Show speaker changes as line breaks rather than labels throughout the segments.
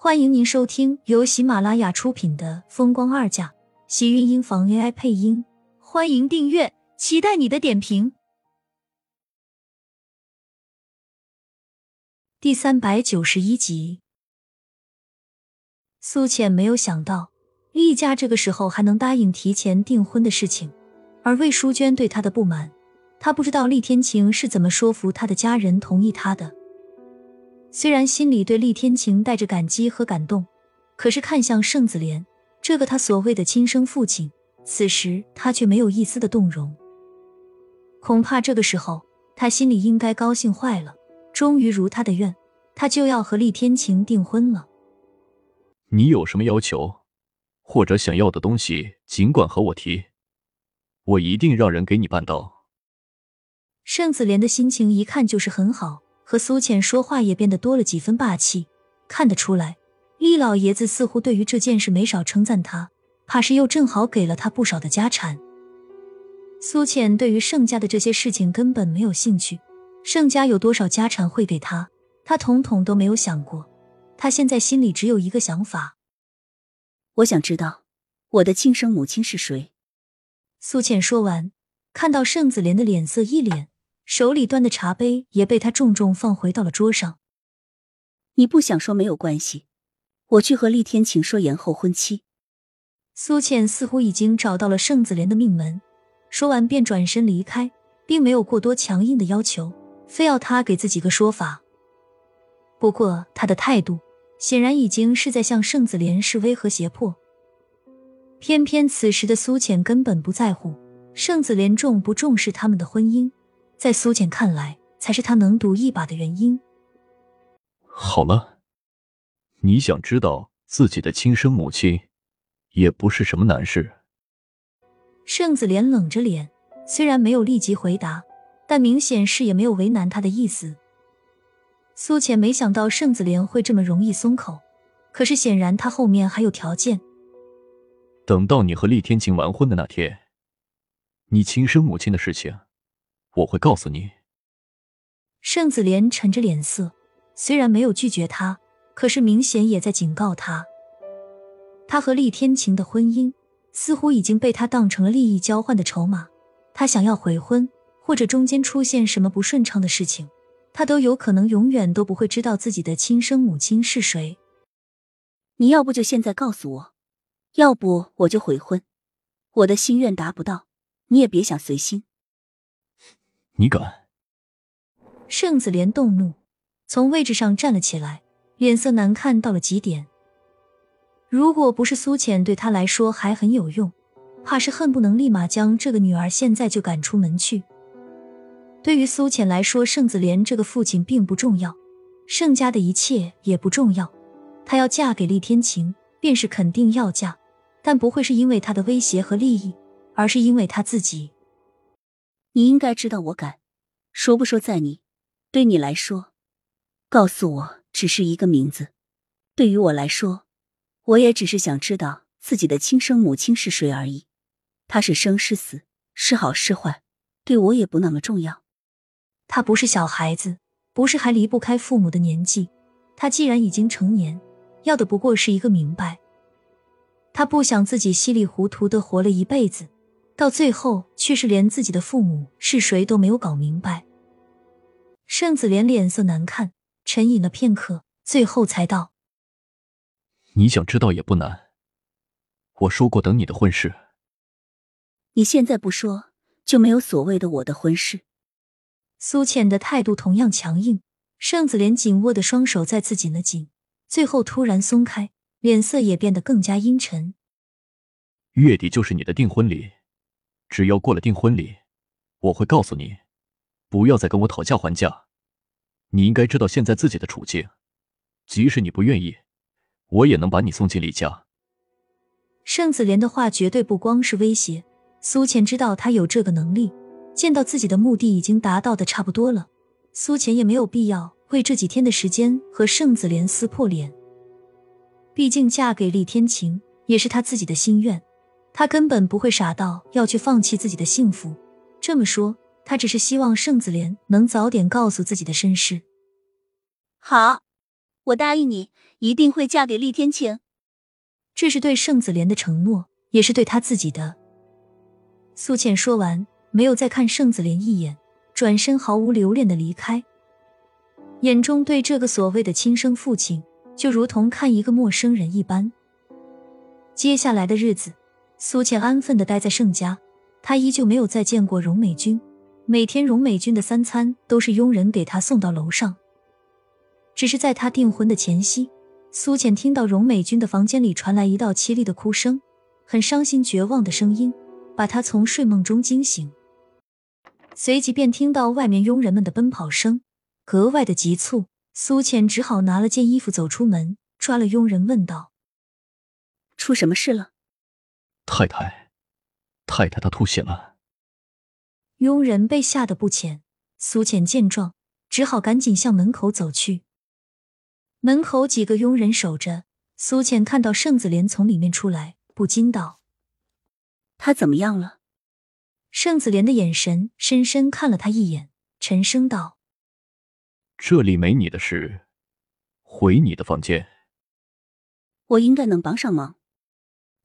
欢迎您收听由喜马拉雅出品的《风光二嫁》，喜运音房 AI 配音。欢迎订阅，期待你的点评。第三百九十一集，苏浅没有想到厉家这个时候还能答应提前订婚的事情，而魏淑娟对他的不满，她不知道厉天晴是怎么说服他的家人同意他的。虽然心里对厉天晴带着感激和感动，可是看向盛子莲这个他所谓的亲生父亲，此时他却没有一丝的动容。恐怕这个时候他心里应该高兴坏了，终于如他的愿，他就要和厉天晴订婚了。
你有什么要求，或者想要的东西，尽管和我提，我一定让人给你办到。
盛子莲的心情一看就是很好。和苏浅说话也变得多了几分霸气，看得出来，厉老爷子似乎对于这件事没少称赞他，怕是又正好给了他不少的家产。苏浅对于盛家的这些事情根本没有兴趣，盛家有多少家产会给他，他统统都没有想过。他现在心里只有一个想法：
我想知道我的亲生母亲是谁。
苏浅说完，看到盛子莲的脸色一脸。手里端的茶杯也被他重重放回到了桌上。
你不想说没有关系，我去和厉天晴说延后婚期。
苏倩似乎已经找到了盛子莲的命门，说完便转身离开，并没有过多强硬的要求，非要他给自己个说法。不过他的态度显然已经是在向盛子莲示威和胁迫。偏偏此时的苏浅根本不在乎盛子莲重不重视他们的婚姻。在苏浅看来，才是他能赌一把的原因。
好了，你想知道自己的亲生母亲，也不是什么难事。
盛子莲冷着脸，虽然没有立即回答，但明显是也没有为难他的意思。苏浅没想到盛子莲会这么容易松口，可是显然他后面还有条件。
等到你和厉天晴完婚的那天，你亲生母亲的事情。我会告诉你。
盛子莲沉着脸色，虽然没有拒绝他，可是明显也在警告他。他和厉天晴的婚姻似乎已经被他当成了利益交换的筹码。他想要悔婚，或者中间出现什么不顺畅的事情，他都有可能永远都不会知道自己的亲生母亲是谁。
你要不就现在告诉我，要不我就悔婚。我的心愿达不到，你也别想随心。
你敢！
盛子莲动怒，从位置上站了起来，脸色难看到了极点。如果不是苏浅对他来说还很有用，怕是恨不能立马将这个女儿现在就赶出门去。对于苏浅来说，盛子莲这个父亲并不重要，盛家的一切也不重要。她要嫁给厉天晴，便是肯定要嫁，但不会是因为他的威胁和利益，而是因为他自己。
你应该知道我敢，说不说在你。对你来说，告诉我只是一个名字；对于我来说，我也只是想知道自己的亲生母亲是谁而已。她是生是死，是好是坏，对我也不那么重要。
他不是小孩子，不是还离不开父母的年纪。他既然已经成年，要的不过是一个明白。他不想自己稀里糊涂的活了一辈子。到最后，却是连自己的父母是谁都没有搞明白。盛子莲脸色难看，沉吟了片刻，最后才道：“
你想知道也不难。我说过等你的婚事。
你现在不说，就没有所谓的我的婚事。”
苏浅的态度同样强硬，盛子莲紧握的双手再次紧了紧，最后突然松开，脸色也变得更加阴沉。
月底就是你的订婚礼。只要过了订婚礼，我会告诉你，不要再跟我讨价还价。你应该知道现在自己的处境，即使你不愿意，我也能把你送进李家。
盛子莲的话绝对不光是威胁，苏浅知道他有这个能力。见到自己的目的已经达到的差不多了，苏浅也没有必要为这几天的时间和盛子莲撕破脸。毕竟嫁给厉天晴也是他自己的心愿。他根本不会傻到要去放弃自己的幸福。这么说，他只是希望盛子莲能早点告诉自己的身世。
好，我答应你，一定会嫁给厉天晴。
这是对盛子莲的承诺，也是对他自己的。苏浅说完，没有再看盛子莲一眼，转身毫无留恋的离开，眼中对这个所谓的亲生父亲，就如同看一个陌生人一般。接下来的日子，苏浅安分的待在盛家，她依旧没有再见过荣美君。每天，荣美君的三餐都是佣人给她送到楼上。只是在她订婚的前夕，苏浅听到荣美君的房间里传来一道凄厉的哭声，很伤心绝望的声音，把她从睡梦中惊醒。随即便听到外面佣人们的奔跑声，格外的急促。苏浅只好拿了件衣服走出门，抓了佣人问道：“
出什么事了？”
太太，太太她吐血了。
佣人被吓得不浅，苏浅见状，只好赶紧向门口走去。门口几个佣人守着，苏浅看到盛子莲从里面出来，不禁道：“
他怎么样了？”
盛子莲的眼神深深看了他一眼，沉声道：“
这里没你的事，回你的房间。”
我应该能帮上忙。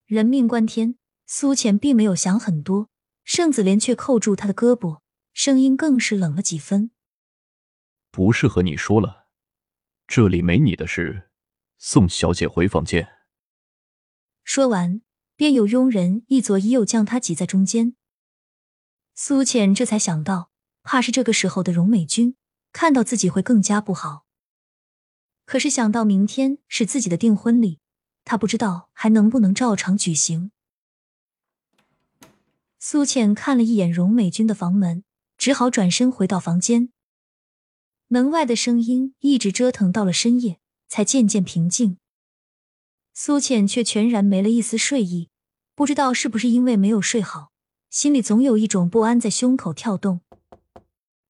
人命关天，苏浅并没有想很多。盛子莲却扣住他的胳膊，声音更是冷了几分。
不是和你说了，这里没你的事，送小姐回房间。
说完，便有佣人一左一右将她挤在中间。苏浅这才想到，怕是这个时候的荣美君看到自己会更加不好。可是想到明天是自己的订婚礼，他不知道还能不能照常举行。苏浅看了一眼荣美君的房门，只好转身回到房间。门外的声音一直折腾到了深夜，才渐渐平静。苏浅却全然没了一丝睡意，不知道是不是因为没有睡好，心里总有一种不安在胸口跳动。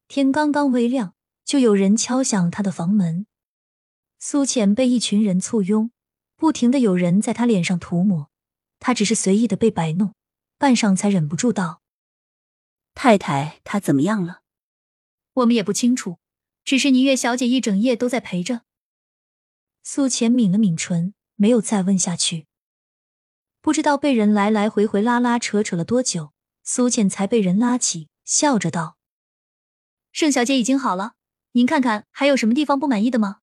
天刚刚微亮，就有人敲响他的房门。苏浅被一群人簇拥，不停的有人在他脸上涂抹，他只是随意的被摆弄。半晌才忍不住道：“
太太，她怎么样了？
我们也不清楚，只是倪月小姐一整夜都在陪着。”苏浅抿了抿唇，没有再问下去。不知道被人来来回回拉拉扯扯了多久，苏浅才被人拉起，笑着道：“盛小姐已经好了，您看看还有什么地方不满意的吗？”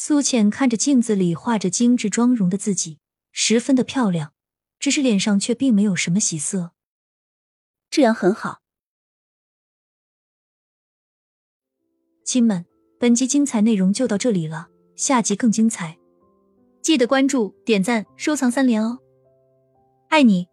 苏浅看着镜子里画着精致妆容的自己，十分的漂亮。只是脸上却并没有什么喜色，
这样很好。
亲们，本集精彩内容就到这里了，下集更精彩，记得关注、点赞、收藏三连哦，爱你。